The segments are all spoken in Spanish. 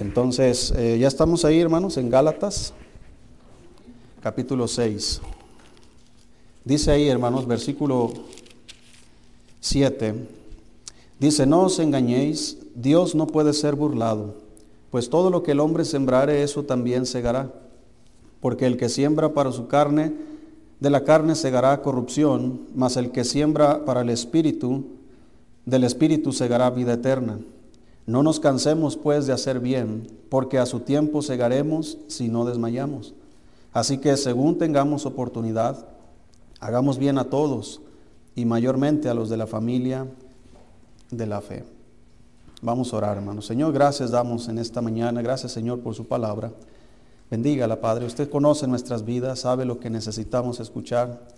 Entonces, eh, ya estamos ahí, hermanos, en Gálatas, capítulo 6. Dice ahí, hermanos, versículo 7. Dice, no os engañéis, Dios no puede ser burlado, pues todo lo que el hombre sembrare, eso también segará. Porque el que siembra para su carne, de la carne segará corrupción, mas el que siembra para el espíritu, del espíritu segará vida eterna. No nos cansemos pues de hacer bien, porque a su tiempo segaremos si no desmayamos. Así que según tengamos oportunidad, hagamos bien a todos y mayormente a los de la familia de la fe. Vamos a orar, hermanos. Señor, gracias damos en esta mañana. Gracias, Señor, por su palabra. Bendígala, Padre. Usted conoce nuestras vidas, sabe lo que necesitamos escuchar.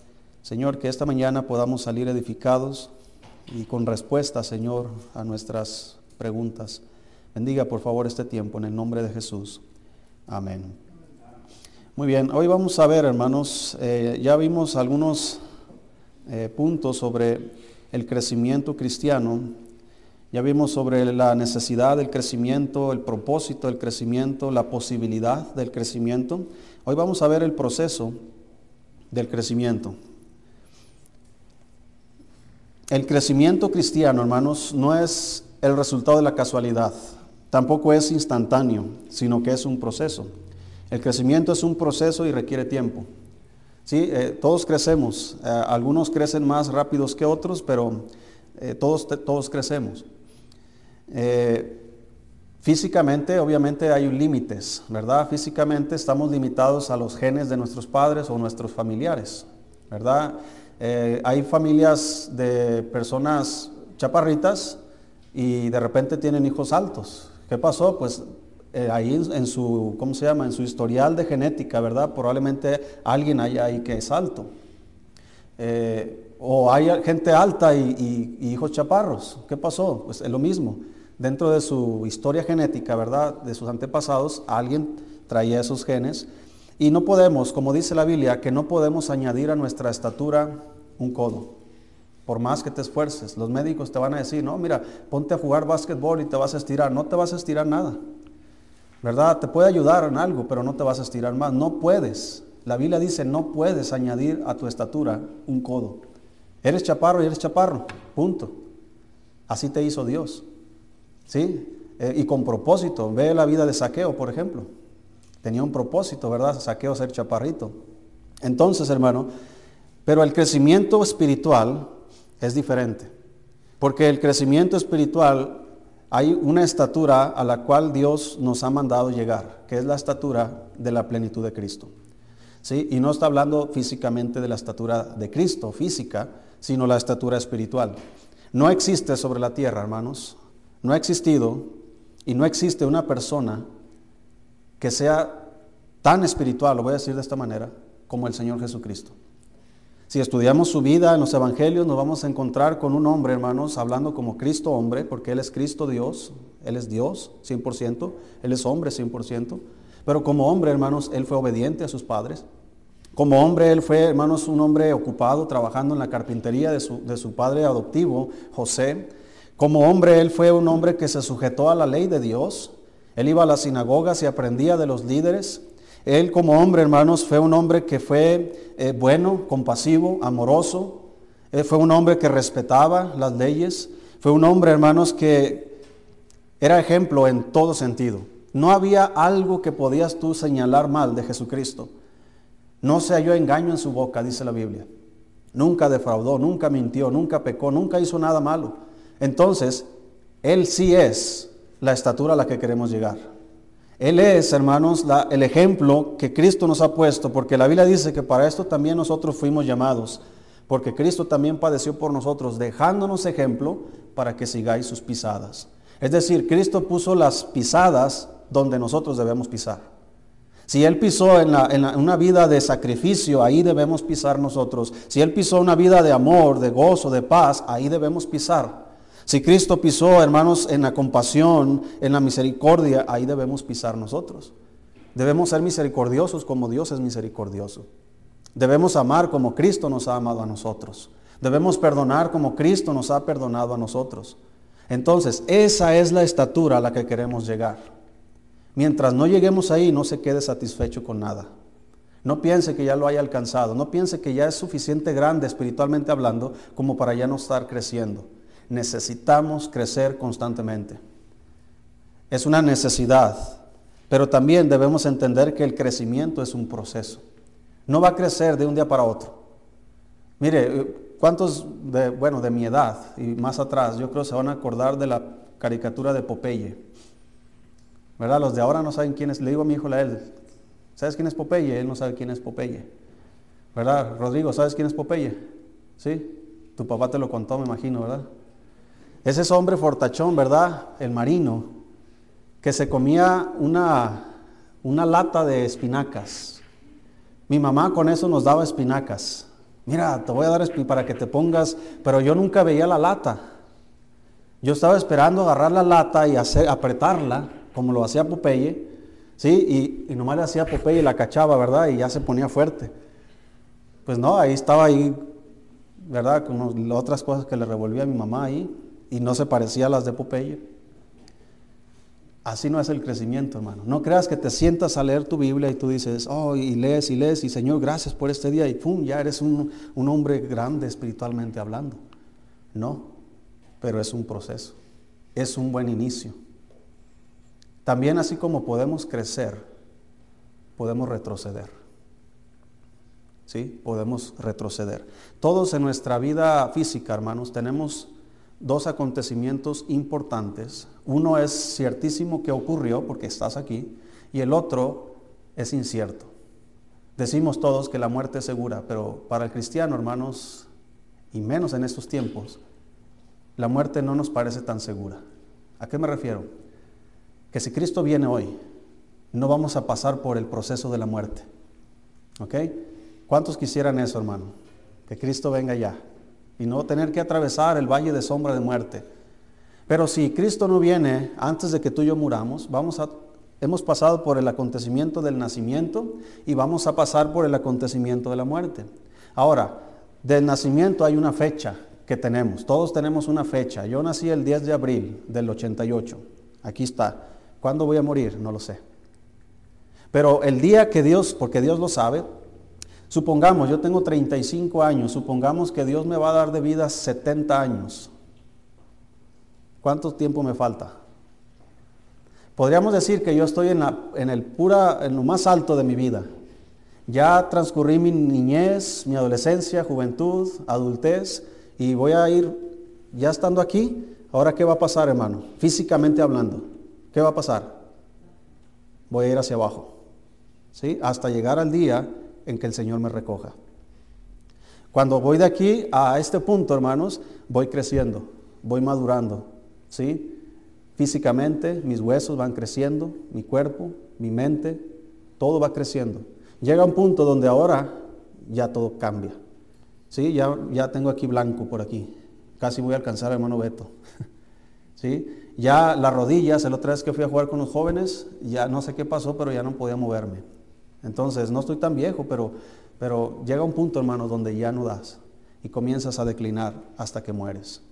Señor, que esta mañana podamos salir edificados y con respuesta, Señor, a nuestras preguntas. Bendiga por favor este tiempo en el nombre de Jesús. Amén. Muy bien, hoy vamos a ver, hermanos, eh, ya vimos algunos eh, puntos sobre el crecimiento cristiano. Ya vimos sobre la necesidad del crecimiento, el propósito del crecimiento, la posibilidad del crecimiento. Hoy vamos a ver el proceso del crecimiento. El crecimiento cristiano, hermanos, no es el resultado de la casualidad. Tampoco es instantáneo, sino que es un proceso. El crecimiento es un proceso y requiere tiempo. ¿Sí? Eh, todos crecemos, eh, algunos crecen más rápidos que otros, pero eh, todos, todos crecemos. físicamente, obviamente, hay límites, ¿verdad? Físicamente estamos limitados a los genes de nuestros padres o nuestros familiares, ¿verdad? hay familias de personas chaparritas y de repente tienen hijos altos. ¿Qué pasó? Pues eh, ahí en su, ¿cómo se llama? En su historial de genética, ¿verdad? Probablemente alguien haya ahí que es alto. Eh, o hay gente alta y, hijos chaparros. ¿Qué pasó? Pues es lo mismo. Dentro de su historia genética, ¿verdad? De sus antepasados, alguien traía esos genes. Y no podemos, como dice la Biblia, que no podemos añadir a nuestra estatura un codo por más que te esfuerces. Los médicos te van a decir, no, mira, ponte a jugar básquetbol y te vas a estirar. No te vas a estirar nada. ¿Verdad? Te puede ayudar en algo, pero no te vas a estirar más. No puedes. La Biblia dice, no puedes añadir a tu estatura un codo. Eres chaparro y eres chaparro. Punto. Así te hizo Dios. ¿Sí? Eh, y con propósito. Ve la vida de Saqueo, por ejemplo. Tenía un propósito, ¿verdad? Saqueo ser chaparrito. Entonces, hermano, pero el crecimiento espiritual es diferente. Porque el crecimiento espiritual hay una estatura a la cual Dios nos ha mandado llegar, que es la estatura de la plenitud de Cristo. ¿Sí? Y no está hablando físicamente de la estatura de Cristo, física, sino la estatura espiritual. No existe sobre la tierra, hermanos, no ha existido y no existe una persona que sea tan espiritual, lo voy a decir de esta manera, como el Señor Jesucristo. Si estudiamos su vida en los evangelios, nos vamos a encontrar con un hombre, hermanos, hablando como Cristo hombre, porque Él es Cristo Dios, Él es Dios 100%, Él es hombre 100%, pero como hombre, hermanos, Él fue obediente a sus padres. Como hombre, Él fue, hermanos, un hombre ocupado trabajando en la carpintería de su, de su padre adoptivo, José. Como hombre, Él fue un hombre que se sujetó a la ley de Dios. Él iba a las sinagogas y aprendía de los líderes. Él como hombre, hermanos, fue un hombre que fue eh, bueno, compasivo, amoroso. Fue un hombre que respetaba las leyes. Fue un hombre, hermanos, que era ejemplo en todo sentido. No había algo que podías tú señalar mal de Jesucristo. No se halló engaño en su boca, dice la Biblia. Nunca defraudó, nunca mintió, nunca pecó, nunca hizo nada malo. Entonces, Él sí es la estatura a la que queremos llegar. Él es, hermanos, el ejemplo que Cristo nos ha puesto, porque la Biblia dice que para esto también nosotros fuimos llamados, porque Cristo también padeció por nosotros, dejándonos ejemplo para que sigáis sus pisadas. Es decir, Cristo puso las pisadas donde nosotros debemos pisar. Si Él pisó en, una vida de sacrificio, ahí debemos pisar nosotros. Si Él pisó una vida de amor, de gozo, de paz, ahí debemos pisar. Si Cristo pisó, hermanos, en la compasión, en la misericordia, ahí debemos pisar nosotros. Debemos ser misericordiosos como Dios es misericordioso. Debemos amar como Cristo nos ha amado a nosotros. Debemos perdonar como Cristo nos ha perdonado a nosotros. Entonces, esa es la estatura a la que queremos llegar. Mientras no lleguemos ahí, no se quede satisfecho con nada. No piense que ya lo haya alcanzado, no piense que ya es suficiente grande espiritualmente hablando como para ya no estar creciendo. Necesitamos crecer constantemente. Es una necesidad, pero también debemos entender que el crecimiento es un proceso. No va a crecer de un día para otro. Mire, ¿cuántos de, bueno, de mi edad y más atrás, yo creo se van a acordar de la caricatura de Popeye? ¿Verdad? Los de ahora no saben quién es. Le digo a mi hijo, a él, ¿sabes quién es Popeye? Él no sabe quién es Popeye. ¿Verdad? Rodrigo, ¿sabes quién es Popeye? ¿Sí? Tu papá te lo contó, me imagino, ¿verdad? Es ese hombre fortachón, ¿verdad? El marino, que se comía una, una lata de espinacas. Mi mamá con eso nos daba espinacas. Mira, te voy a dar para que te pongas, pero yo nunca veía la lata. Yo estaba esperando agarrar la lata y hacer, apretarla, como lo hacía Popeye, ¿sí? Y, y nomás le hacía Popeye y la cachaba, ¿verdad? Y ya se ponía fuerte. Pues no, ahí estaba ahí, ¿verdad? Con otras cosas que le revolvía a mi mamá ahí, y no se parecía a las de Popeye. Así no es el crecimiento, hermano. No creas que te sientas a leer tu Biblia y tú dices, oh, y lees y lees, y Señor, gracias por este día, y pum, ya eres un, un hombre grande espiritualmente hablando. No, pero es un proceso, es un buen inicio. También así como podemos crecer, podemos retroceder. ¿Sí? Podemos retroceder. Todos en nuestra vida física, hermanos, tenemos dos acontecimientos importantes. Uno es ciertísimo que ocurrió porque estás aquí y el otro es incierto. Decimos todos que la muerte es segura, pero para el cristiano, hermanos, y menos en estos tiempos, la muerte no nos parece tan segura. ¿A qué me refiero? Que si Cristo viene hoy, no vamos a pasar por el proceso de la muerte. ¿Ok? ¿Cuántos quisieran eso, hermano? Que Cristo venga ya y no tener que atravesar el valle de sombra de muerte. Pero si Cristo no viene antes de que tú y yo muramos, vamos a, hemos pasado por el acontecimiento del nacimiento y vamos a pasar por el acontecimiento de la muerte. Ahora, del nacimiento hay una fecha que tenemos. Todos tenemos una fecha. Yo nací el 10 de abril del 88. Aquí está. ¿Cuándo voy a morir? No lo sé. Pero el día que Dios, porque Dios lo sabe, Supongamos, yo tengo 35 años, supongamos que Dios me va a dar de vida 70 años. ¿Cuánto tiempo me falta? Podríamos decir que yo estoy en, el pura, en lo más alto de mi vida. Ya transcurrí mi niñez, mi adolescencia, juventud, adultez y voy a ir, ya estando aquí, ahora qué va a pasar hermano, físicamente hablando, ¿qué va a pasar? Voy a ir hacia abajo, ¿sí? Hasta llegar al día en que el Señor me recoja. Cuando voy de aquí a este punto, hermanos, voy creciendo, voy madurando, ¿sí? Físicamente mis huesos van creciendo, mi cuerpo, mi mente, todo va creciendo. Llega un punto donde ahora ya todo cambia. ¿Sí? Ya, ya tengo aquí blanco por aquí. Casi voy a alcanzar al hermano Beto. ¿Sí? Ya las rodillas, el otra vez que fui a jugar con los jóvenes, ya no sé qué pasó, pero ya no podía moverme. Entonces, no estoy tan viejo, pero, pero llega un punto, hermanos, donde ya no das y comienzas a declinar hasta que mueres.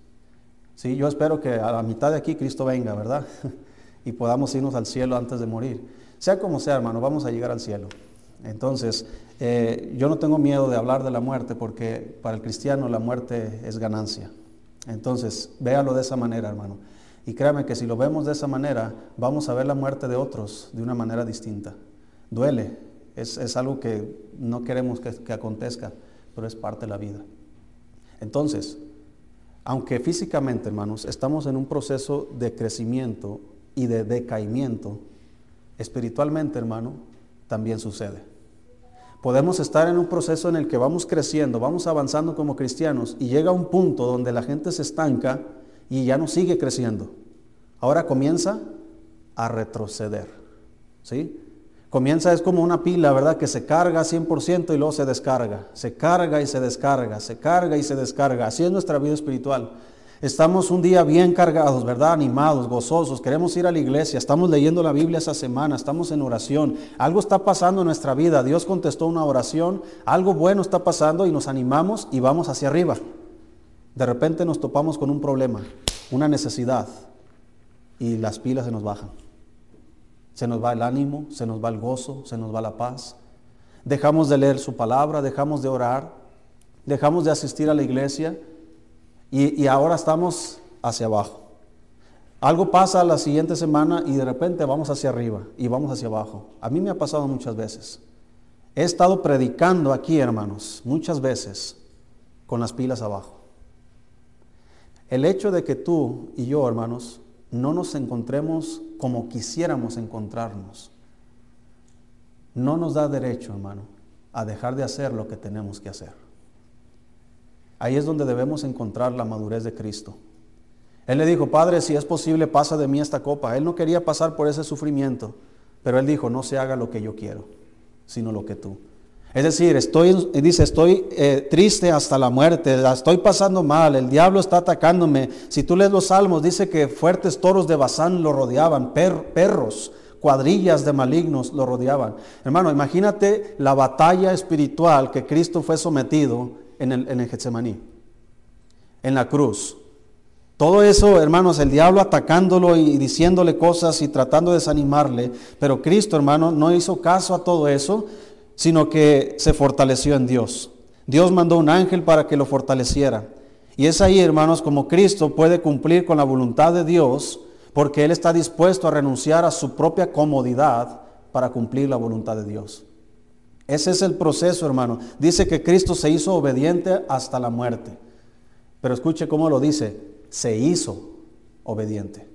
Sí, yo espero que a la mitad de aquí Cristo venga, ¿verdad? y podamos irnos al cielo antes de morir. Sea como sea, hermano, vamos a llegar al cielo. Entonces, eh, yo no tengo miedo de hablar de la muerte porque para el cristiano la muerte es ganancia. Entonces, véalo de esa manera, hermano. Y créame que si lo vemos de esa manera, vamos a ver la muerte de otros de una manera distinta. Duele, es, algo que no queremos que, que acontezca, pero es parte de la vida. Entonces, aunque físicamente, hermanos, estamos en un proceso de crecimiento y de decaimiento, espiritualmente, hermano, también sucede. Podemos estar en un proceso en el que vamos creciendo, vamos avanzando como cristianos y llega un punto donde la gente se estanca y ya no sigue creciendo. Ahora comienza a retroceder. ¿Sí? Comienza es como una pila, ¿verdad? Que se carga 100% y luego se descarga. Se carga y se descarga, se carga y se descarga. Así es nuestra vida espiritual. Estamos un día bien cargados, ¿verdad? Animados, gozosos, queremos ir a la iglesia, estamos leyendo la Biblia esa semana, estamos en oración. Algo está pasando en nuestra vida, Dios contestó una oración, algo bueno está pasando y nos animamos y vamos hacia arriba. De repente nos topamos con un problema, una necesidad y las pilas se nos bajan. Se nos va el ánimo, se nos va el gozo, se nos va la paz. Dejamos de leer su palabra, dejamos de orar, dejamos de asistir a la iglesia y, y ahora estamos hacia abajo. Algo pasa la siguiente semana y de repente vamos hacia arriba y vamos hacia abajo. A mí me ha pasado muchas veces. He estado predicando aquí, hermanos, muchas veces con las pilas abajo. El hecho de que tú y yo, hermanos, no nos encontremos como quisiéramos encontrarnos, no nos da derecho, hermano, a dejar de hacer lo que tenemos que hacer. Ahí es donde debemos encontrar la madurez de Cristo. Él le dijo, Padre, si es posible, pasa de mí esta copa. Él no quería pasar por ese sufrimiento, pero él dijo, no se haga lo que yo quiero, sino lo que tú. Es decir, estoy, dice, estoy eh, triste hasta la muerte, la estoy pasando mal, el diablo está atacándome. Si tú lees los salmos, dice que fuertes toros de Bazán lo rodeaban, perros, cuadrillas de malignos lo rodeaban. Hermano, imagínate la batalla espiritual que Cristo fue sometido en el, en el Getsemaní, en la cruz. Todo eso, hermanos, el diablo atacándolo y diciéndole cosas y tratando de desanimarle, pero Cristo, hermano, no hizo caso a todo eso, sino que se fortaleció en Dios. Dios mandó un ángel para que lo fortaleciera. Y es ahí, hermanos, como Cristo puede cumplir con la voluntad de Dios, porque Él está dispuesto a renunciar a su propia comodidad para cumplir la voluntad de Dios. Ese es el proceso, hermano. Dice que Cristo se hizo obediente hasta la muerte. Pero escuche cómo lo dice, se hizo obediente.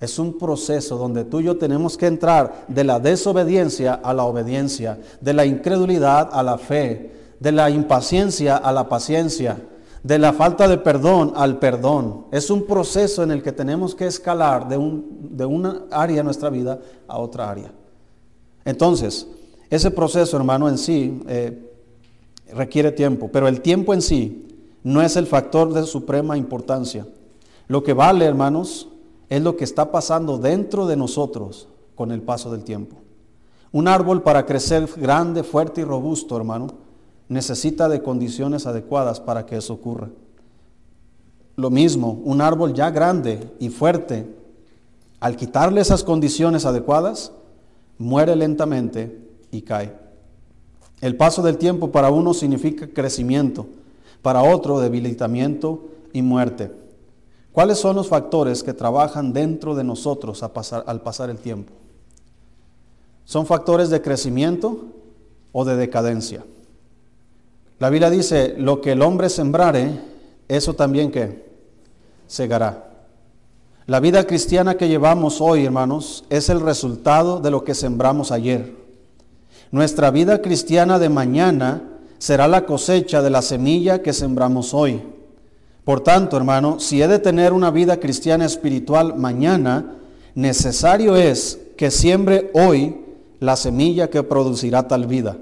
Es un proceso donde tú y yo tenemos que entrar de la desobediencia a la obediencia, de la incredulidad a la fe, de la impaciencia a la paciencia, de la falta de perdón al perdón. Es un proceso en el que tenemos que escalar de, un, de una área de nuestra vida a otra área. Entonces, ese proceso, hermano, en sí eh, requiere tiempo, pero el tiempo en sí no es el factor de suprema importancia. Lo que vale, hermanos, es lo que está pasando dentro de nosotros con el paso del tiempo. Un árbol para crecer grande, fuerte y robusto, hermano, necesita de condiciones adecuadas para que eso ocurra. Lo mismo, un árbol ya grande y fuerte, al quitarle esas condiciones adecuadas, muere lentamente y cae. El paso del tiempo para uno significa crecimiento, para otro debilitamiento y muerte. ¿Cuáles son los factores que trabajan dentro de nosotros al pasar el tiempo? ¿Son factores de crecimiento o de decadencia? La Biblia dice, lo que el hombre sembrare, eso también que segará. La vida cristiana que llevamos hoy, hermanos, es el resultado de lo que sembramos ayer. Nuestra vida cristiana de mañana será la cosecha de la semilla que sembramos hoy. Por tanto, hermano, si he de tener una vida cristiana espiritual mañana, necesario es que siembre hoy la semilla que producirá tal vida.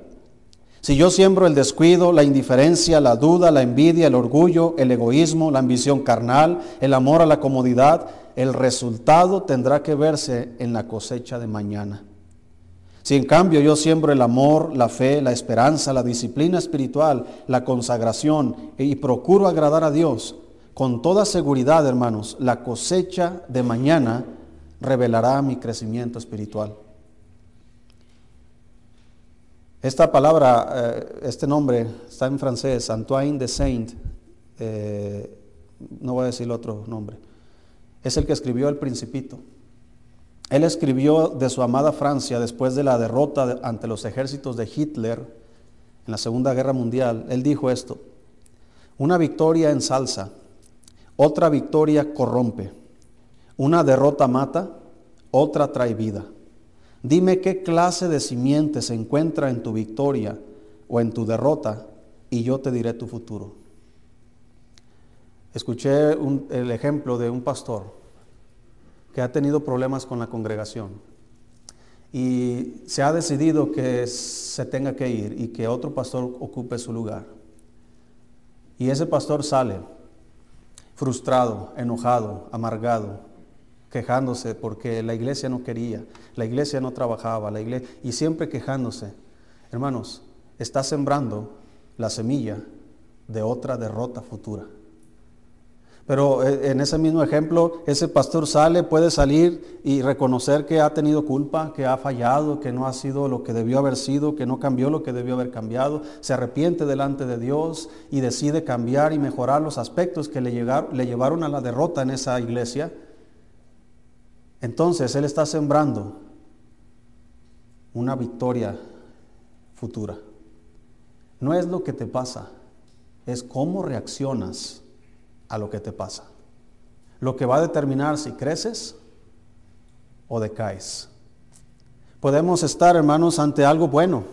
Si yo siembro el descuido, la indiferencia, la duda, la envidia, el orgullo, el egoísmo, la ambición carnal, el amor a la comodidad, el resultado tendrá que verse en la cosecha de mañana. Si en cambio yo siembro el amor, la fe, la esperanza, la disciplina espiritual, la consagración y procuro agradar a Dios, con toda seguridad, hermanos, la cosecha de mañana revelará mi crecimiento espiritual. Esta palabra, eh, este nombre está en francés, Antoine de Saint, eh, no voy a decir otro nombre, es el que escribió El Principito. Él escribió de su amada Francia después de la derrota ante los ejércitos de Hitler en la Segunda Guerra Mundial. Él dijo esto, una victoria en salsa, otra victoria corrompe, una derrota mata, otra trae vida. Dime qué clase de simiente se encuentra en tu victoria o en tu derrota y yo te diré tu futuro. Escuché el ejemplo de un pastor que ha tenido problemas con la congregación y se ha decidido que se tenga que ir y que otro pastor ocupe su lugar. Y ese pastor sale frustrado, enojado, amargado, quejándose porque la iglesia no quería, la iglesia no trabajaba, la iglesia, y siempre quejándose. Hermanos, está sembrando la semilla de otra derrota futura. Pero eh, en ese mismo ejemplo, ese pastor sale, puede salir y reconocer que ha tenido culpa, que ha fallado, que no ha sido lo que debió haber sido, que no cambió lo que debió haber cambiado, se arrepiente delante de Dios y decide cambiar y mejorar los aspectos que le, le llevaron a la derrota en esa iglesia. Entonces Él está sembrando una victoria futura. No es lo que te pasa, es cómo reaccionas a lo que te pasa. Lo que va a determinar si creces o decaes. Podemos estar, hermanos, ante algo bueno,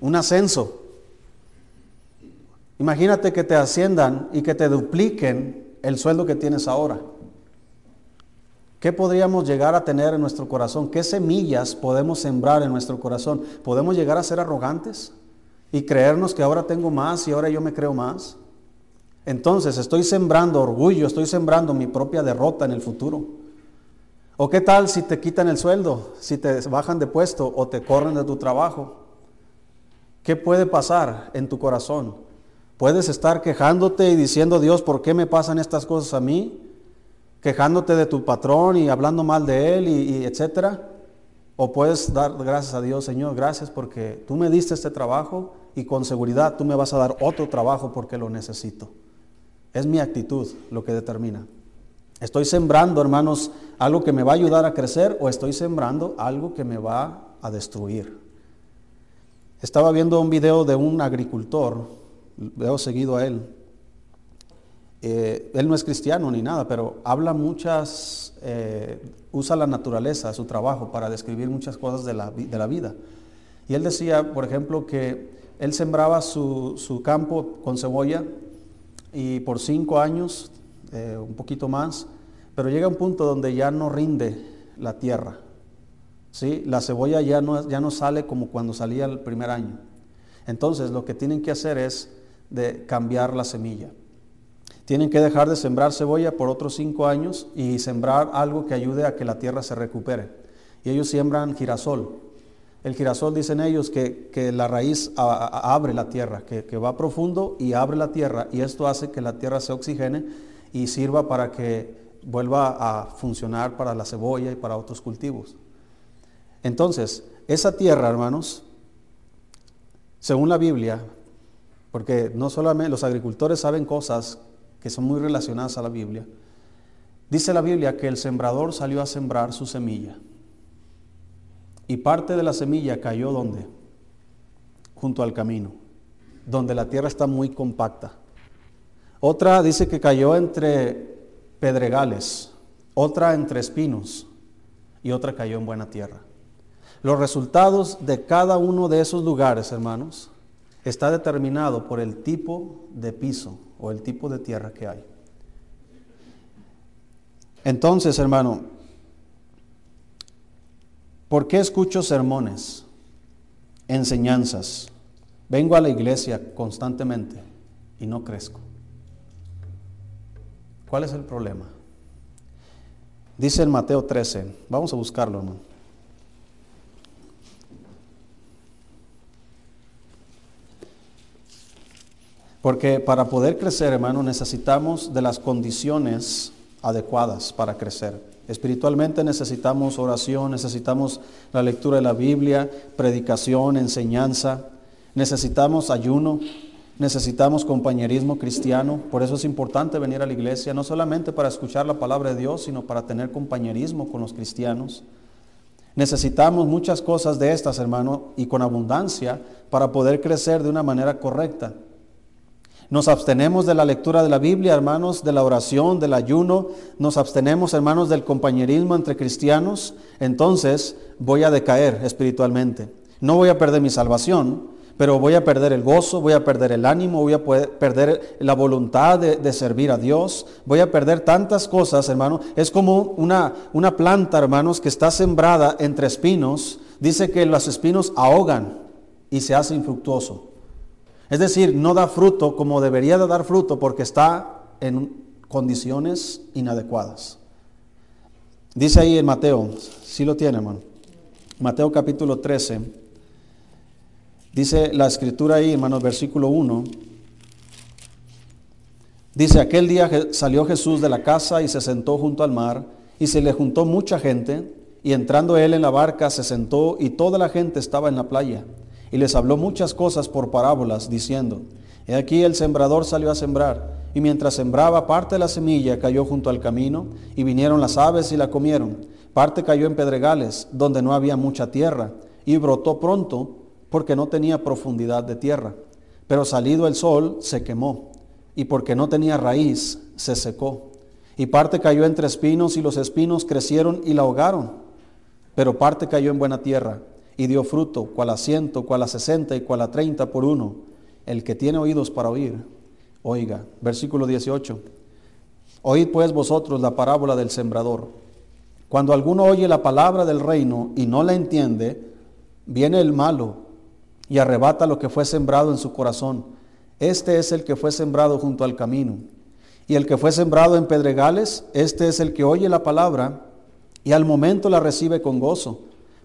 un ascenso. Imagínate que te asciendan y que te dupliquen el sueldo que tienes ahora. ¿Qué podríamos llegar a tener en nuestro corazón? ¿Qué semillas podemos sembrar en nuestro corazón? ¿Podemos llegar a ser arrogantes y creernos que ahora tengo más y ahora yo me creo más? Entonces estoy sembrando orgullo, estoy sembrando mi propia derrota en el futuro. ¿O qué tal si te quitan el sueldo, si te bajan de puesto o te corren de tu trabajo? ¿Qué puede pasar en tu corazón? Puedes estar quejándote y diciendo, Dios, ¿por qué me pasan estas cosas a mí? Quejándote de tu patrón y hablando mal de él y, etcétera. O puedes dar gracias a Dios, Señor, gracias porque tú me diste este trabajo y con seguridad tú me vas a dar otro trabajo porque lo necesito. Es mi actitud lo que determina. Estoy sembrando, hermanos, algo que me va a ayudar a crecer o estoy sembrando algo que me va a destruir. Estaba viendo un video de un agricultor, veo seguido a él. Eh, él no es cristiano ni nada, pero habla muchas, eh, usa la naturaleza, su trabajo, para describir muchas cosas de la, de la, vida. Y él decía, por ejemplo, que él sembraba su, su campo con cebolla y por cinco años, eh, un poquito más, pero llega un punto donde ya no rinde la tierra. ¿sí? La cebolla ya no, ya no sale como cuando salía el primer año. Entonces lo que tienen que hacer es de cambiar la semilla. Tienen que dejar de sembrar cebolla por otros cinco años y sembrar algo que ayude a que la tierra se recupere. Y ellos siembran girasol. El girasol dicen ellos que, la raíz abre la tierra, que, que, va profundo y abre la tierra y esto hace que la tierra se oxigene y sirva para que vuelva a funcionar para la cebolla y para otros cultivos. Entonces, esa tierra, hermanos, según la Biblia, porque no solamente los agricultores saben cosas que son muy relacionadas a la Biblia, dice la Biblia que el sembrador salió a sembrar su semilla. Y parte de la semilla cayó donde? Junto al camino, donde la tierra está muy compacta. Otra dice que cayó entre pedregales, otra entre espinos y otra cayó en buena tierra. Los resultados de cada uno de esos lugares, hermanos, está determinado por el tipo de piso o el tipo de tierra que hay. Entonces, hermano, ¿Por qué escucho sermones, enseñanzas? Vengo a la iglesia constantemente y no crezco. ¿Cuál es el problema? Dice en Mateo 13, vamos a buscarlo, hermano. Porque para poder crecer, hermano, necesitamos de las condiciones adecuadas para crecer. Espiritualmente necesitamos oración, necesitamos la lectura de la Biblia, predicación, enseñanza, necesitamos ayuno, necesitamos compañerismo cristiano. Por eso es importante venir a la iglesia, no solamente para escuchar la palabra de Dios, sino para tener compañerismo con los cristianos. Necesitamos muchas cosas de estas, hermano, y con abundancia para poder crecer de una manera correcta. Nos abstenemos de la lectura de la Biblia, hermanos, de la oración, del ayuno. Nos abstenemos, hermanos, del compañerismo entre cristianos. Entonces voy a decaer espiritualmente. No voy a perder mi salvación, pero voy a perder el gozo, voy a perder el ánimo, voy a perder la voluntad de, servir a Dios, voy a perder tantas cosas, hermano. Es como una, una planta, hermanos, que está sembrada entre espinos. Dice que los espinos ahogan y se hace infructuoso. Es decir, no da fruto como debería de dar fruto porque está en condiciones inadecuadas. Dice ahí en Mateo, si lo tiene, hermano. Mateo capítulo 13. Dice la escritura ahí, hermanos, versículo 1. Dice, aquel día salió Jesús de la casa y se sentó junto al mar, y se le juntó mucha gente, y entrando él en la barca se sentó, y toda la gente estaba en la playa. Y les habló muchas cosas por parábolas, diciendo, He aquí el sembrador salió a sembrar, y mientras sembraba parte de la semilla cayó junto al camino, y vinieron las aves y la comieron. Parte cayó en pedregales, donde no había mucha tierra, y brotó pronto, porque no tenía profundidad de tierra. Pero salido el sol, se quemó y porque no tenía raíz, se secó. Y parte cayó entre espinos y los espinos crecieron y la ahogaron. Pero parte cayó en buena tierra y dio fruto, cual a ciento, cual a sesenta y cual a treinta por uno. El que tiene oídos para oír, oiga. Versículo 18. Oíd pues vosotros la parábola del sembrador. Cuando alguno oye la palabra del reino y no la entiende, viene el malo y arrebata lo que fue sembrado en su corazón. Este es el que fue sembrado junto al camino. Y el que fue sembrado en pedregales, este es el que oye la palabra y al momento la recibe con gozo,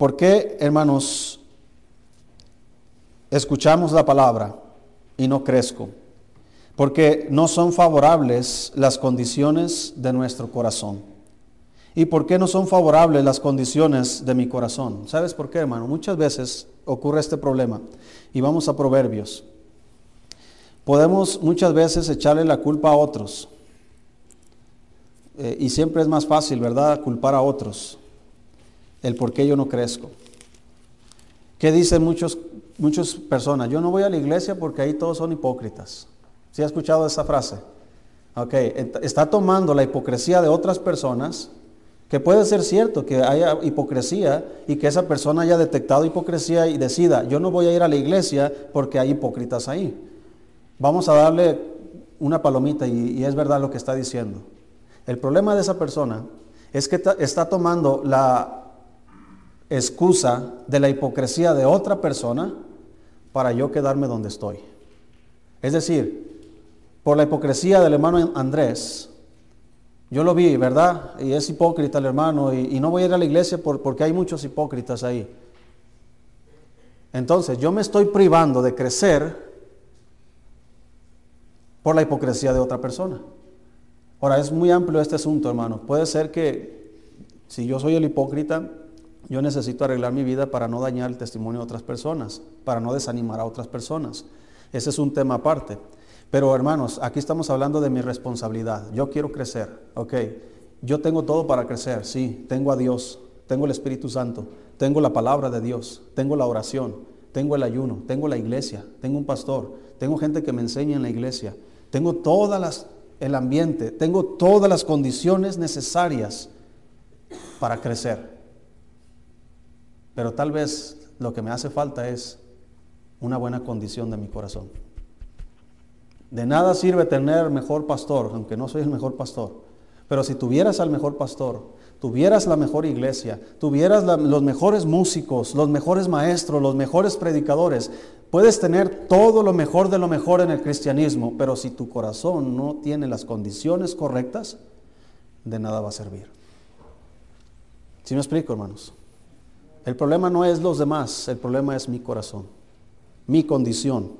¿Por qué, hermanos, escuchamos la palabra y no crezco? Porque no son favorables las condiciones de nuestro corazón. ¿Y por qué no son favorables las condiciones de mi corazón? ¿Sabes por qué, hermano? Muchas veces ocurre este problema. Y vamos a Proverbios. Podemos muchas veces echarle la culpa a otros. Eh, y siempre es más fácil, ¿verdad?, culpar a otros. El por qué yo no crezco. ¿Qué dicen muchos, muchas personas? Yo no voy a la iglesia porque ahí todos son hipócritas. ¿Sí ha escuchado esa frase? Ok, está tomando la hipocresía de otras personas que puede ser cierto que haya hipocresía y que esa persona haya detectado hipocresía y decida, yo no voy a ir a la iglesia porque hay hipócritas ahí. Vamos a darle una palomita y, es verdad lo que está diciendo. El problema de esa persona es que está tomando la excusa de la hipocresía de otra persona para yo quedarme donde estoy. Es decir, por la hipocresía del hermano Andrés, yo lo vi, ¿verdad? Y es hipócrita el hermano y, no voy a ir a la iglesia porque hay muchos hipócritas ahí. Entonces, yo me estoy privando de crecer por la hipocresía de otra persona. Ahora, es muy amplio este asunto, hermano. Puede ser que si yo soy el hipócrita, yo necesito arreglar mi vida para no dañar el testimonio de otras personas, para no desanimar a otras personas. Ese es un tema aparte. Pero hermanos, aquí estamos hablando de mi responsabilidad. Yo quiero crecer, ok. Yo tengo todo para crecer, sí. Tengo a Dios, tengo el Espíritu Santo, tengo la palabra de Dios, tengo la oración, tengo el ayuno, tengo la iglesia, tengo un pastor, tengo gente que me enseña en la iglesia, tengo todas las, el ambiente, tengo todas las condiciones necesarias para crecer. Pero tal vez lo que me hace falta es una buena condición de mi corazón. De nada sirve tener mejor pastor, aunque no soy el mejor pastor. Pero si tuvieras al mejor pastor, tuvieras la mejor iglesia, tuvieras los mejores músicos, los mejores maestros, los mejores predicadores, puedes tener todo lo mejor de lo mejor en el cristianismo, pero si tu corazón no tiene las condiciones correctas, de nada va a servir. ¿Sí me explico, hermanos? El problema no es los demás, el problema es mi corazón, mi condición.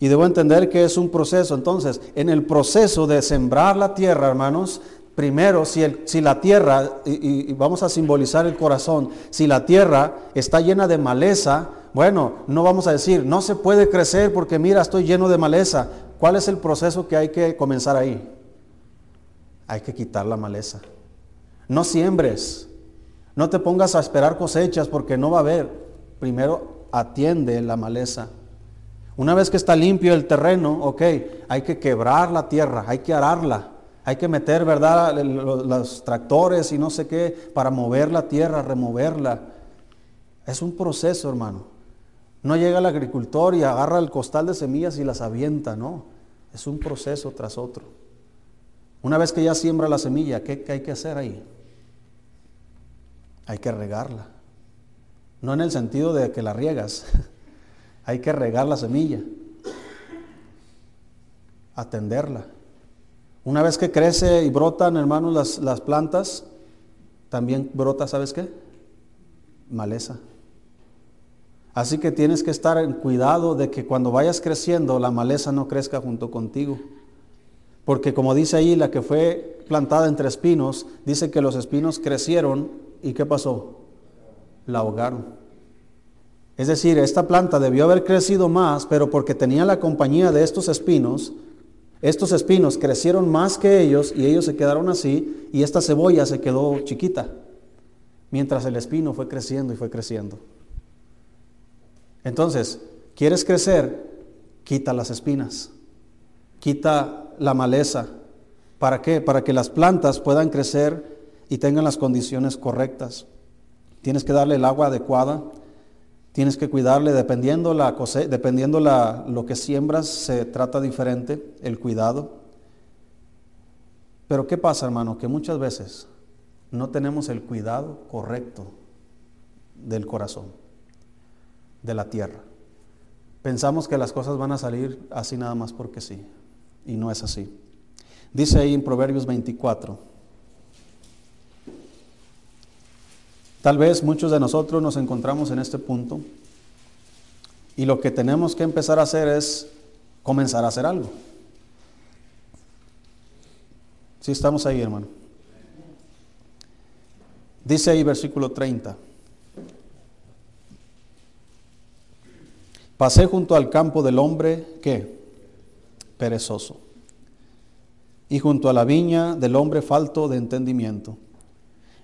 Y debo entender que es un proceso. Entonces, en el proceso de sembrar la tierra, hermanos, primero, si, el, si la tierra, y, y, vamos a simbolizar el corazón, si la tierra está llena de maleza, bueno, no vamos a decir, no se puede crecer porque mira, estoy lleno de maleza. ¿Cuál es el proceso que hay que comenzar ahí? Hay que quitar la maleza. No siembres, no te pongas a esperar cosechas porque no va a haber. Primero atiende la maleza. Una vez que está limpio el terreno, ok, hay que quebrar la tierra, hay que ararla, hay que meter, ¿verdad?, los, tractores y no sé qué para mover la tierra, removerla. Es un proceso, hermano. No llega el agricultor y agarra el costal de semillas y las avienta, ¿no? Es un proceso tras otro. Una vez que ya siembra la semilla, ¿qué, hay que hacer ahí? Hay que regarla. No en el sentido de que la riegas, hay que regar la semilla, atenderla. Una vez que crece y brotan, hermanos, las, las plantas, también brota, ¿sabes qué? Maleza. Así que tienes que estar en cuidado de que cuando vayas creciendo, la maleza no crezca junto contigo. Porque como dice ahí, la que fue plantada entre espinos, dice que los espinos crecieron y ¿qué pasó? La ahogaron. Es decir, esta planta debió haber crecido más, pero porque tenía la compañía de estos espinos, estos espinos crecieron más que ellos y ellos se quedaron así y esta cebolla se quedó chiquita, mientras el espino fue creciendo y fue creciendo. Entonces, ¿quieres crecer? Quita las espinas, quita la maleza. ¿Para qué? Para que las plantas puedan crecer y tengan las condiciones correctas. Tienes que darle el agua adecuada, tienes que cuidarle, dependiendo, la dependiendo la, lo que siembras, se trata diferente el cuidado. Pero ¿qué pasa, hermano? Que muchas veces no tenemos el cuidado correcto del corazón de la tierra. Pensamos que las cosas van a salir así nada más porque sí, y no es así. Dice ahí en Proverbios 24, tal vez muchos de nosotros nos encontramos en este punto y lo que tenemos que empezar a hacer es comenzar a hacer algo. Si estamos ahí, hermano. Dice ahí versículo 30. Pasé junto al campo del hombre, ¿qué? Perezoso. Y junto a la viña del hombre falto de entendimiento.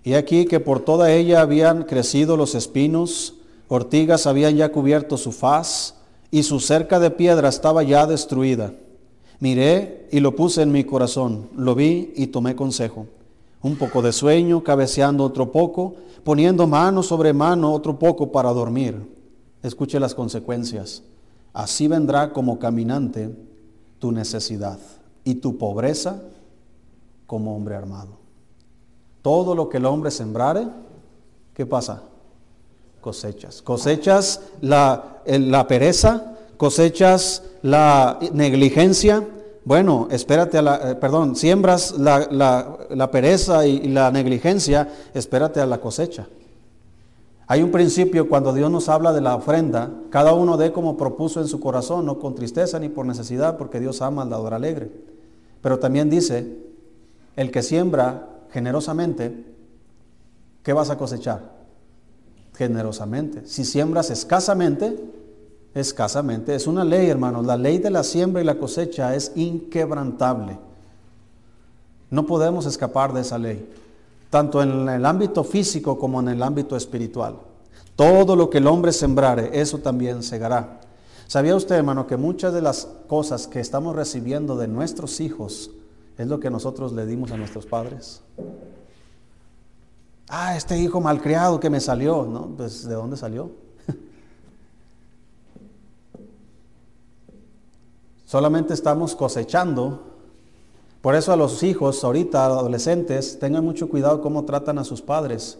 Y aquí que por toda ella habían crecido los espinos, ortigas habían ya cubierto su faz, y su cerca de piedra estaba ya destruida. Miré y lo puse en mi corazón, lo vi y tomé consejo. Un poco de sueño, cabeceando otro poco, poniendo mano sobre mano otro poco para dormir Escuche las consecuencias. Así vendrá como caminante tu necesidad y tu pobreza como hombre armado. Todo lo que el hombre sembrare, ¿qué pasa? Cosechas. Cosechas la, la pereza, cosechas la negligencia. Bueno, espérate a la, eh, perdón, siembras la, la pereza y la negligencia, espérate a la cosecha. Hay un principio cuando Dios nos habla de la ofrenda, cada uno dé como propuso en su corazón, no con tristeza ni por necesidad, porque Dios ama al dador alegre. Pero también dice, el que siembra generosamente, ¿qué vas a cosechar? Generosamente. Si siembras escasamente, escasamente. Es una ley, hermanos. La ley de la siembra y la cosecha es inquebrantable. No podemos escapar de esa ley tanto en el ámbito físico como en el ámbito espiritual. Todo lo que el hombre sembrare, eso también segará. ¿Sabía usted, hermano, que muchas de las cosas que estamos recibiendo de nuestros hijos es lo que nosotros le dimos a nuestros padres? Ah, este hijo malcriado que me salió, ¿no? Pues ¿de dónde salió? Solamente estamos cosechando por eso a los hijos, ahorita adolescentes, tengan mucho cuidado cómo tratan a sus padres,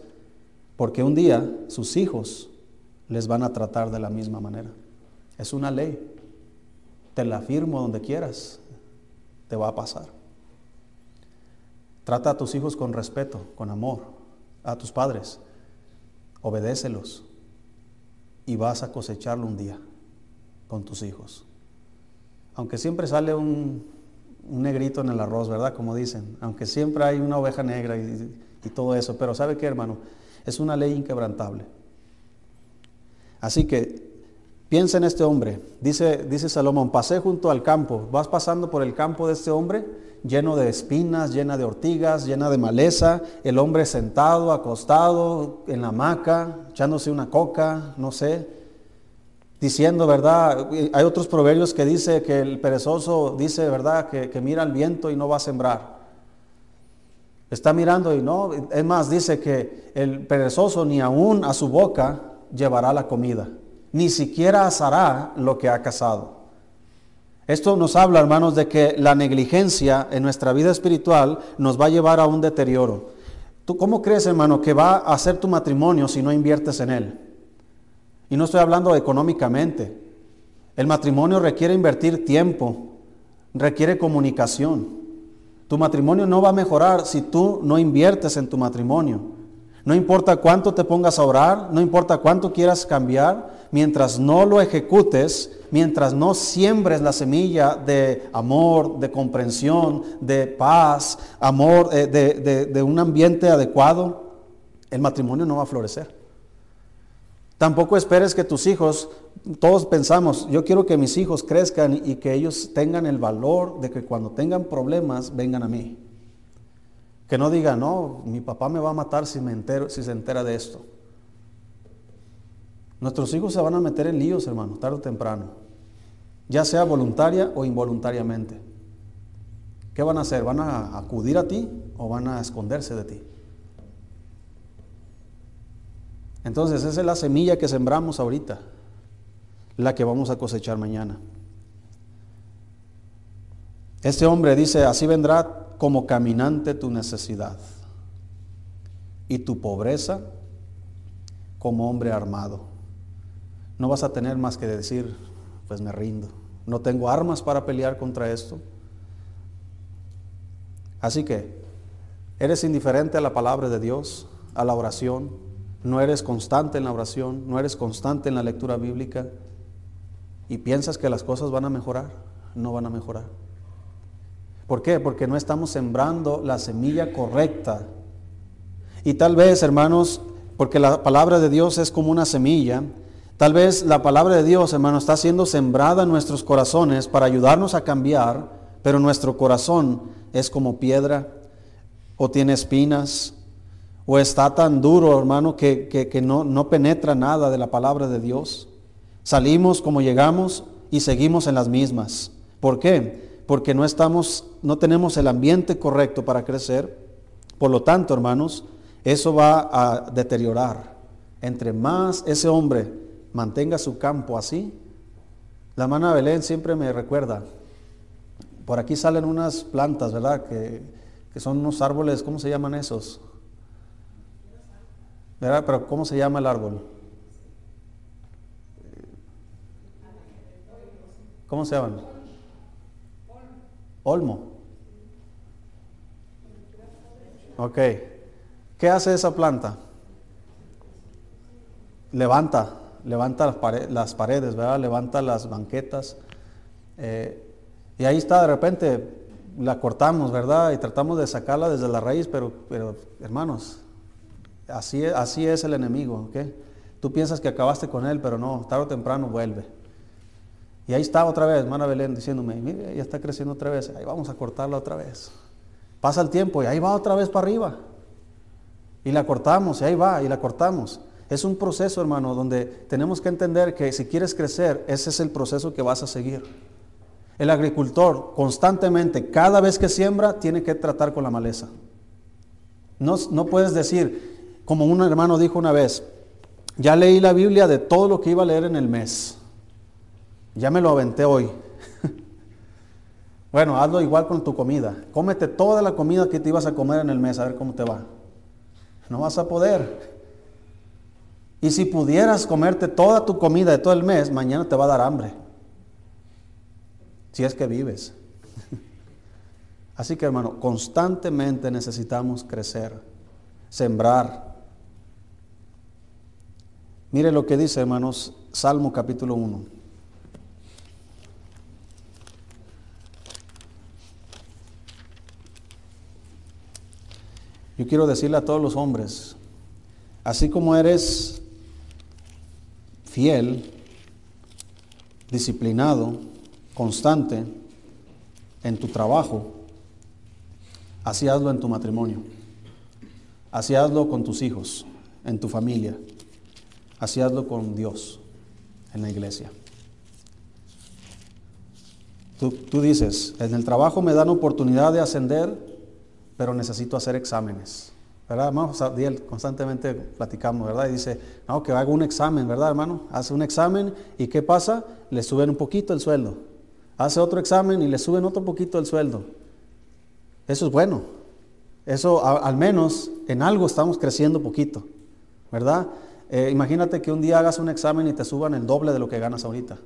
porque un día sus hijos les van a tratar de la misma manera. Es una ley. Te la firmo donde quieras. Te va a pasar. Trata a tus hijos con respeto, con amor, a tus padres. Obedécelos y vas a cosecharlo un día con tus hijos. Aunque siempre sale un un negrito en el arroz, ¿verdad? Como dicen, aunque siempre hay una oveja negra y, todo eso, pero ¿sabe qué, hermano? Es una ley inquebrantable. Así que piensa en este hombre, dice, dice Salomón, pasé junto al campo, vas pasando por el campo de este hombre, lleno de espinas, llena de ortigas, llena de maleza, el hombre sentado, acostado, en la hamaca, echándose una coca, no sé, diciendo, ¿verdad? Hay otros proverbios que dice que el perezoso dice, ¿verdad? Que, mira al viento y no va a sembrar. Está mirando y no, es más, dice que el perezoso ni aún a su boca llevará la comida, ni siquiera asará lo que ha cazado. Esto nos habla, hermanos, de que la negligencia en nuestra vida espiritual nos va a llevar a un deterioro. ¿Tú cómo crees, hermano, que va a ser tu matrimonio si no inviertes en él? Y no estoy hablando económicamente. El matrimonio requiere invertir tiempo, requiere comunicación. Tu matrimonio no va a mejorar si tú no inviertes en tu matrimonio. No importa cuánto te pongas a orar, no importa cuánto quieras cambiar, mientras no lo ejecutes, mientras no siembres la semilla de amor, de comprensión, de paz, amor, eh, de, un ambiente adecuado, el matrimonio no va a florecer. Tampoco esperes que tus hijos, todos pensamos, yo quiero que mis hijos crezcan y que ellos tengan el valor de que cuando tengan problemas vengan a mí. Que no diga, no, mi papá me va a matar si, me entero, si se entera de esto. Nuestros hijos se van a meter en líos, hermano, tarde o temprano. Ya sea voluntaria o involuntariamente. ¿Qué van a hacer? ¿Van a acudir a ti o van a esconderse de ti? Entonces esa es la semilla que sembramos ahorita, la que vamos a cosechar mañana. Este hombre dice, así vendrá como caminante tu necesidad y tu pobreza como hombre armado. No vas a tener más que decir, pues me rindo. No tengo armas para pelear contra esto. Así que, ¿eres indiferente a la palabra de Dios, a la oración? ¿No eres constante en la oración? ¿No eres constante en la lectura bíblica? ¿Y piensas que las cosas van a mejorar? No van a mejorar. ¿Por qué? Porque no estamos sembrando la semilla correcta. Y tal vez, hermanos, porque la palabra de Dios es como una semilla, tal vez la palabra de Dios, hermanos, está siendo sembrada en nuestros corazones para ayudarnos a cambiar, pero nuestro corazón es como piedra o tiene espinas o está tan duro, hermano, que, que no, no penetra nada de la palabra de Dios. Salimos como llegamos y seguimos en las mismas. ¿Por qué? porque no estamos, no tenemos el ambiente correcto para crecer. Por lo tanto, hermanos, eso va a deteriorar. Entre más ese hombre mantenga su campo así, la hermana Belén siempre me recuerda, por aquí salen unas plantas, ¿verdad? Que, que son unos árboles, ¿cómo se llaman esos? ¿Verdad? Pero ¿cómo se llama el árbol? ¿Cómo se llaman? Olmo. Ok. ¿Qué hace esa planta? Levanta, levanta las, paredes, ¿verdad? Levanta las banquetas. Eh, y ahí está, de repente la cortamos, ¿verdad? Y tratamos de sacarla desde la raíz, pero, pero hermanos, así, así es el enemigo, ¿ok? Tú piensas que acabaste con él, pero no, tarde o temprano vuelve. Y ahí está otra vez, hermana Belén, diciéndome, mire, ya está creciendo otra vez, ahí vamos a cortarla otra vez. Pasa el tiempo y ahí va otra vez para arriba. Y la cortamos, y ahí va, y la cortamos. Es un proceso, hermano, donde tenemos que entender que si quieres crecer, ese es el proceso que vas a seguir. El agricultor constantemente, cada vez que siembra, tiene que tratar con la maleza. No, no puedes decir, como un hermano dijo una vez, ya leí la Biblia de todo lo que iba a leer en el mes. Ya me lo aventé hoy. bueno, hazlo igual con tu comida. Cómete toda la comida que te ibas a comer en el mes, a ver cómo te va. No vas a poder. Y si pudieras comerte toda tu comida de todo el mes, mañana te va a dar hambre. Si es que vives. Así que hermano, constantemente necesitamos crecer, sembrar. Mire lo que dice, hermanos, Salmo capítulo 1. Yo quiero decirle a todos los hombres, así como eres fiel, disciplinado, constante en tu trabajo, así en tu matrimonio, así con tus hijos, en tu familia, así hazlo con Dios, en la iglesia. Tú, tú dices, en el trabajo me dan oportunidad de ascender, pero necesito hacer exámenes. ¿Verdad, hermano? constantemente platicamos, ¿verdad? Y dice, no, que haga un examen, ¿verdad, hermano? Hace un examen y ¿qué pasa? Le suben un poquito el sueldo. hace otro examen y le suben otro poquito el sueldo. Eso es bueno. Eso al menos en algo estamos creciendo poquito, ¿verdad? Eh, imagínate que un día hagas un examen y te suban el doble de lo que ganas ahorita.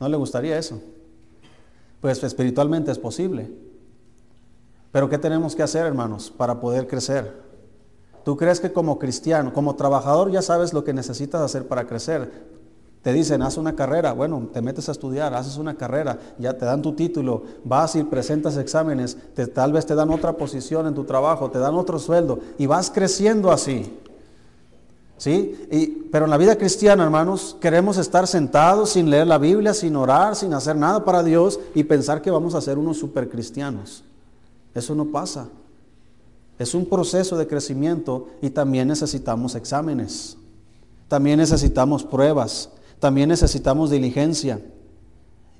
¿No le gustaría eso? Pues espiritualmente es posible. Pero ¿qué tenemos que hacer, hermanos, para poder crecer? ¿Tú crees que como cristiano, como trabajador, ya sabes lo que necesitas hacer para crecer? Te dicen, haz una carrera, bueno, te metes a estudiar, haces una carrera, ya te dan tu título, vas y presentas exámenes, tal vez te dan otra posición en tu trabajo, te dan otro sueldo y vas creciendo así. ¿Sí? Pero en la vida cristiana, hermanos, queremos estar sentados sin leer la Biblia, sin orar, sin hacer nada para Dios y pensar que vamos a ser unos supercristianos. Eso no pasa. Es un proceso de crecimiento y también necesitamos exámenes. También necesitamos pruebas también necesitamos diligencia.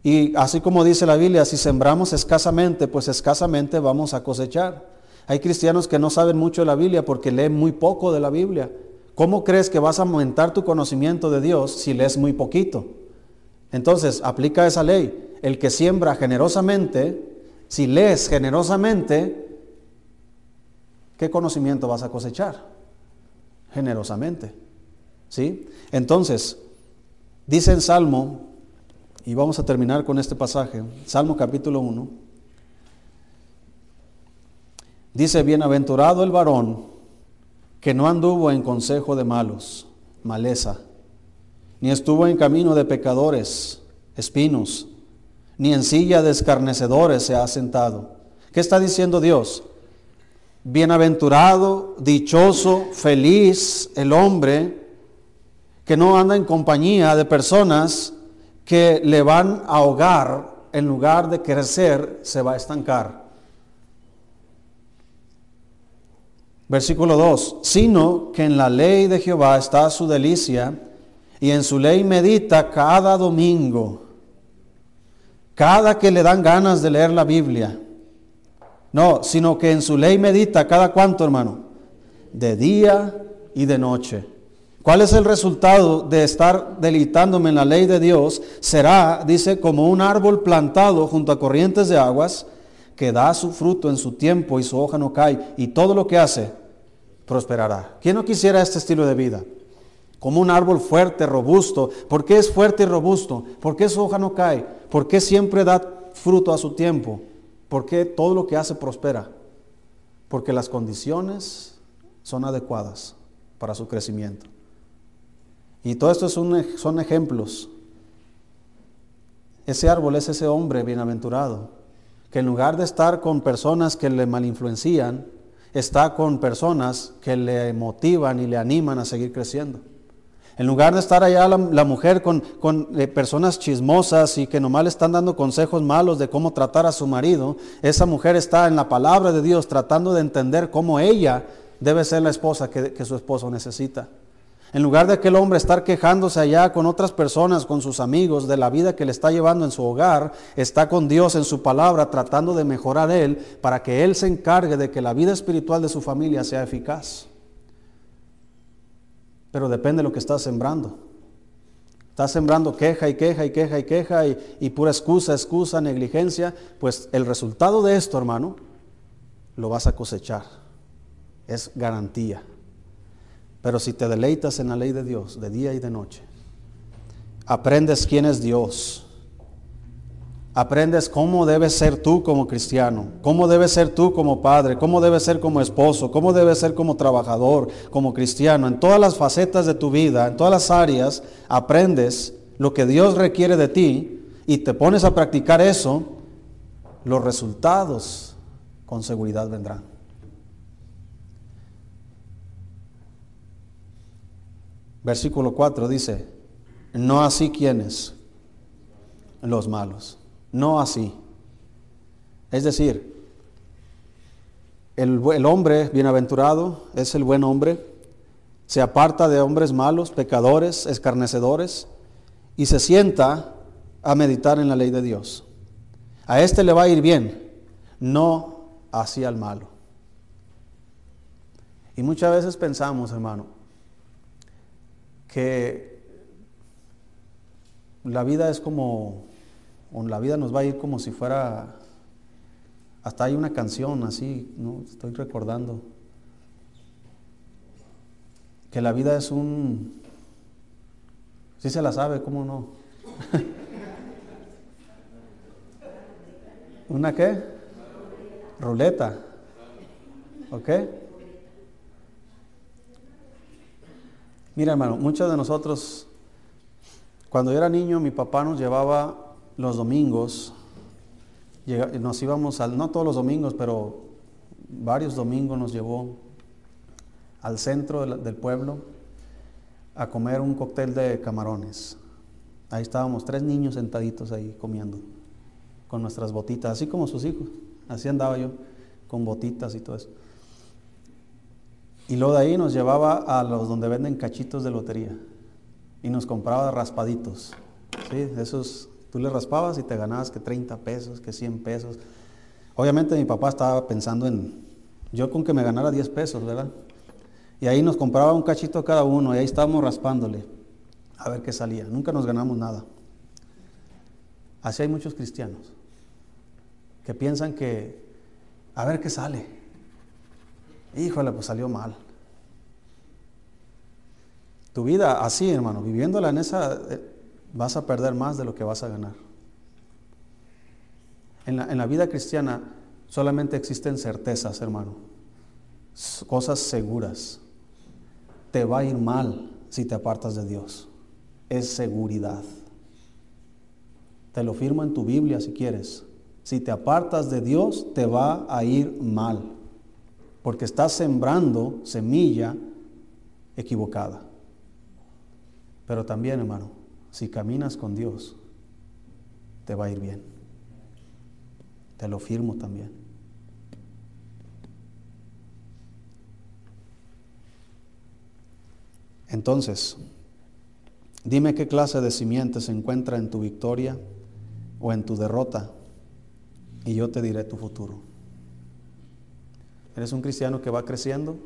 Y así como dice la Biblia, si sembramos escasamente, pues escasamente vamos a cosechar. Hay cristianos que no saben mucho de la Biblia porque leen muy poco de la Biblia. ¿Cómo crees que vas a aumentar tu conocimiento de Dios si lees muy poquito? Entonces, aplica esa ley. El que siembra generosamente, si lees generosamente, ¿qué conocimiento vas a cosechar? Generosamente. ¿Sí? Entonces, Dice en Salmo, y vamos a terminar con este pasaje, Salmo capítulo 1, dice, bienaventurado el varón que no anduvo en consejo de malos, maleza, ni estuvo en camino de pecadores, espinos, ni en silla de escarnecedores se ha sentado. ¿Qué está diciendo Dios? Bienaventurado, dichoso, feliz el hombre que no anda en compañía de personas que le van a ahogar en lugar de crecer, se va a estancar. Versículo 2, sino que en la ley de Jehová está su delicia y en su ley medita cada domingo, cada que le dan ganas de leer la Biblia. No, sino que en su ley medita cada cuánto, hermano, de día y de noche. ¿Cuál es el resultado de estar deleitándome en la ley de Dios? Será, dice, como un árbol plantado junto a corrientes de aguas, que da su fruto en su tiempo y su hoja no cae, y todo lo que hace prosperará. ¿Quién no quisiera este estilo de vida? Como un árbol fuerte, robusto. ¿Por qué es fuerte y robusto? ¿Por qué su hoja no cae? ¿Por qué siempre da fruto a su tiempo? ¿Por qué todo lo que hace prospera? Porque las condiciones son adecuadas para su crecimiento. Y todo esto son, son ejemplos. Ese árbol es ese hombre bienaventurado, que en lugar de estar con personas que le malinfluencian, está con personas que le motivan y le animan a seguir creciendo. En lugar de estar allá la, mujer con, con eh, personas chismosas y que nomás le están dando consejos malos de cómo tratar a su marido, esa mujer está en la palabra de Dios tratando de entender cómo ella debe ser la esposa que, que su esposo necesita. En lugar de aquel hombre estar quejándose allá con otras personas, con sus amigos, de la vida que le está llevando en su hogar, está con Dios en su palabra tratando de mejorar él para que él se encargue de que la vida espiritual de su familia sea eficaz. Pero depende de lo que estás sembrando. Estás sembrando queja y queja y queja y queja y, y pura excusa, excusa, negligencia. Pues el resultado de esto, hermano, lo vas a cosechar. Es garantía. Pero si te deleitas en la ley de Dios de día y de noche, aprendes quién es Dios, aprendes cómo debes ser tú como cristiano, cómo debes ser tú como padre, cómo debes ser como esposo, cómo debes ser como trabajador, como cristiano, en todas las facetas de tu vida, en todas las áreas, aprendes lo que Dios requiere de ti y te pones a practicar eso, los resultados con seguridad vendrán. Versículo 4 dice, no así quienes, los malos, no así. Es decir, el, el hombre bienaventurado es el buen hombre, se aparta de hombres malos, pecadores, escarnecedores, y se sienta a meditar en la ley de Dios. A este le va a ir bien, no hacia el malo. Y muchas veces pensamos, hermano, que la vida es como la vida nos va a ir como si fuera, hasta hay una canción así, ¿no? Estoy recordando, que la vida es un, si se la sabe, ¿cómo no? ¿Una qué? Ruleta. ¿Ok? Mira hermano, muchos de nosotros, cuando yo era niño, mi papá nos llevaba los domingos, nos íbamos al, no todos los domingos, pero varios domingos nos llevó al centro del, pueblo a comer un cóctel de camarones. Ahí estábamos tres niños sentaditos ahí comiendo, con nuestras botitas, así como sus hijos. Así andaba yo, con botitas y todo eso. Y luego de ahí nos llevaba a los donde venden cachitos de lotería y nos compraba raspaditos. ¿sí? Esos, tú le raspabas y te ganabas que 30 pesos, que 100 pesos. Obviamente mi papá estaba pensando en, yo con que me ganara 10 pesos, ¿verdad? Y ahí nos compraba un cachito cada uno y ahí estábamos raspándole a ver qué salía. Nunca nos ganamos nada. Así hay muchos cristianos que piensan que a ver qué sale. Híjole, pues salió mal. Tu vida así, hermano, viviéndola en esa, eh, vas a perder más de lo que vas a ganar. En la, en la vida cristiana solamente existen certezas, hermano. Cosas seguras. Te va a ir mal si te apartas de Dios. Es seguridad. Te lo firmo en tu Biblia si quieres. Si te apartas de Dios, te va a ir mal porque estás sembrando semilla equivocada. Pero también, hermano, si caminas con Dios, te va a ir bien. Te lo firmo también. Entonces, dime qué clase de simiente se encuentra en tu victoria o en tu derrota y yo te diré tu futuro. Eres un cristiano que va creciendo,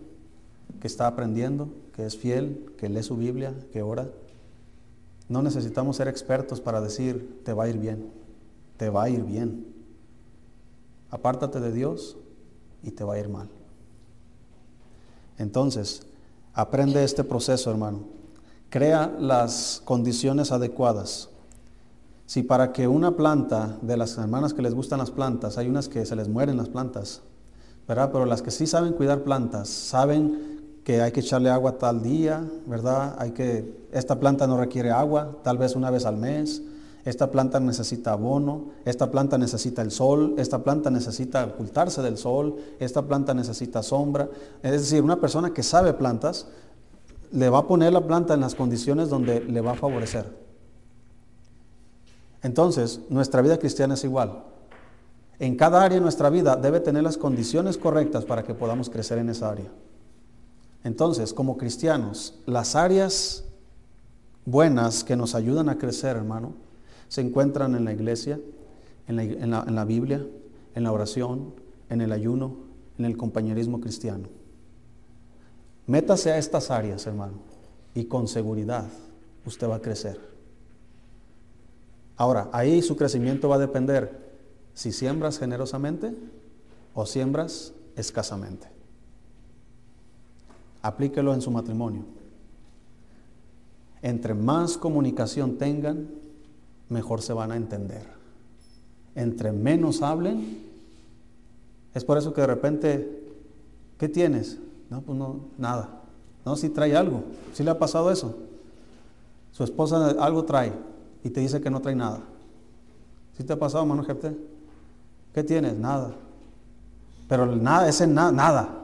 que está aprendiendo, que es fiel, que lee su Biblia, que ora. No necesitamos ser expertos para decir, te va a ir bien, te va a ir bien. Apártate de Dios y te va a ir mal. Entonces, aprende este proceso, hermano. Crea las condiciones adecuadas. Si para que una planta, de las hermanas que les gustan las plantas, hay unas que se les mueren las plantas, ¿verdad? Pero las que sí saben cuidar plantas, saben que hay que echarle agua tal día, ¿verdad? Hay que, esta planta no requiere agua, tal vez una vez al mes. Esta planta necesita abono, esta planta necesita el sol, esta planta necesita ocultarse del sol, esta planta necesita sombra. Es decir, una persona que sabe plantas le va a poner la planta en las condiciones donde le va a favorecer. Entonces, nuestra vida cristiana es igual. En cada área de nuestra vida debe tener las condiciones correctas para que podamos crecer en esa área. Entonces, como cristianos, las áreas buenas que nos ayudan a crecer, hermano, se encuentran en la iglesia, en la, Biblia, en la oración, en el ayuno, en el compañerismo cristiano. Métase a estas áreas, hermano, y con seguridad usted va a crecer. Ahora, ahí su crecimiento va a depender si siembras generosamente o siembras escasamente. Aplíquelo en su matrimonio. Entre más comunicación tengan, mejor se van a entender. Entre menos hablen, es por eso que de repente, ¿qué tienes? No, pues no, nada. No, si trae algo. Si le ha pasado eso. Su esposa algo trae y te dice que no trae nada. ¿Sí te ha pasado, hermano Jepte? ¿Qué tienes? Nada. Pero nada, ese nada, nada.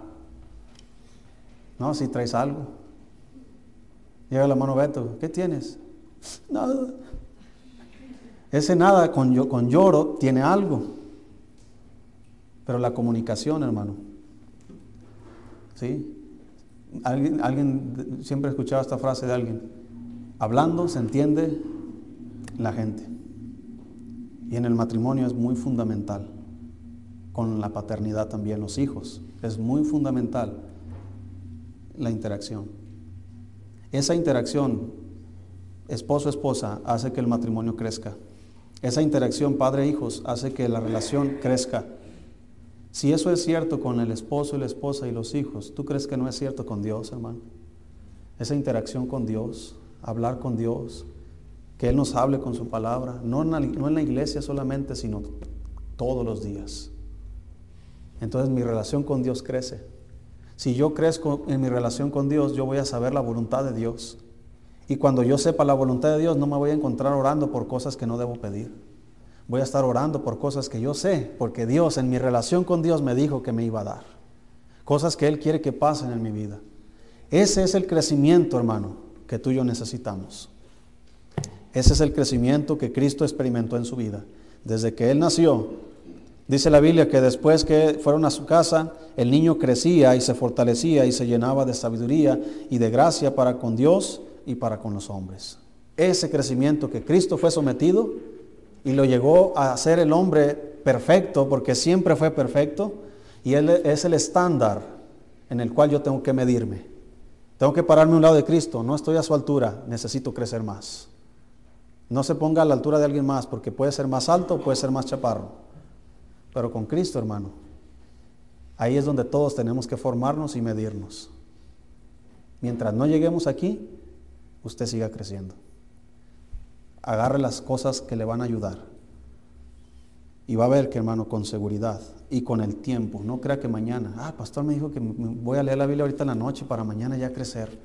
No, si traes algo. Llega la mano Beto, ¿qué tienes? Nada. Ese nada con, con lloro tiene algo. Pero la comunicación, hermano. ¿Sí? Alguien, alguien siempre he escuchado esta frase de alguien. Hablando se entiende la gente. Y en el matrimonio es muy fundamental con la paternidad también, los hijos. Es muy fundamental la interacción. Esa interacción, esposo-esposa, hace que el matrimonio crezca. Esa interacción padre-hijos hace que la relación crezca. Si eso es cierto con el esposo y la esposa y los hijos, ¿tú crees que no es cierto con Dios, hermano? Esa interacción con Dios, hablar con Dios, que Él nos hable con su palabra, no en la, no en la iglesia solamente, sino todos los días. Entonces mi relación con Dios crece. Si yo crezco en mi relación con Dios, yo voy a saber la voluntad de Dios. Y cuando yo sepa la voluntad de Dios, no me voy a encontrar orando por cosas que no debo pedir. Voy a estar orando por cosas que yo sé, porque Dios en mi relación con Dios me dijo que me iba a dar. Cosas que Él quiere que pasen en mi vida. Ese es el crecimiento, hermano, que tú y yo necesitamos. Ese es el crecimiento que Cristo experimentó en su vida. Desde que Él nació, dice la Biblia que después que fueron a su casa, el niño crecía y se fortalecía y se llenaba de sabiduría y de gracia para con Dios y para con los hombres. Ese crecimiento que Cristo fue sometido y lo llegó a ser el hombre perfecto, porque siempre fue perfecto, y Él es el estándar en el cual yo tengo que medirme. Tengo que pararme a un lado de Cristo, no estoy a su altura, necesito crecer más. No se ponga a la altura de alguien más, porque puede ser más alto puede ser más chaparro. Pero con Cristo, hermano, ahí es donde todos tenemos que formarnos y medirnos. Mientras no lleguemos aquí, usted siga creciendo. Agarre las cosas que le van a ayudar. Y va a ver que, hermano, con seguridad y con el tiempo, no crea que mañana, ah, pastor me dijo que voy a leer la Biblia ahorita en la noche para mañana ya crecer.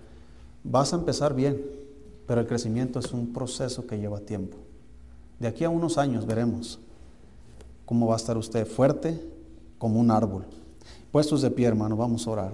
Vas a empezar bien, pero el crecimiento es un proceso que lleva tiempo. De aquí a unos años veremos cómo va a estar usted fuerte como un árbol. Puestos de pie, hermano, vamos a orar.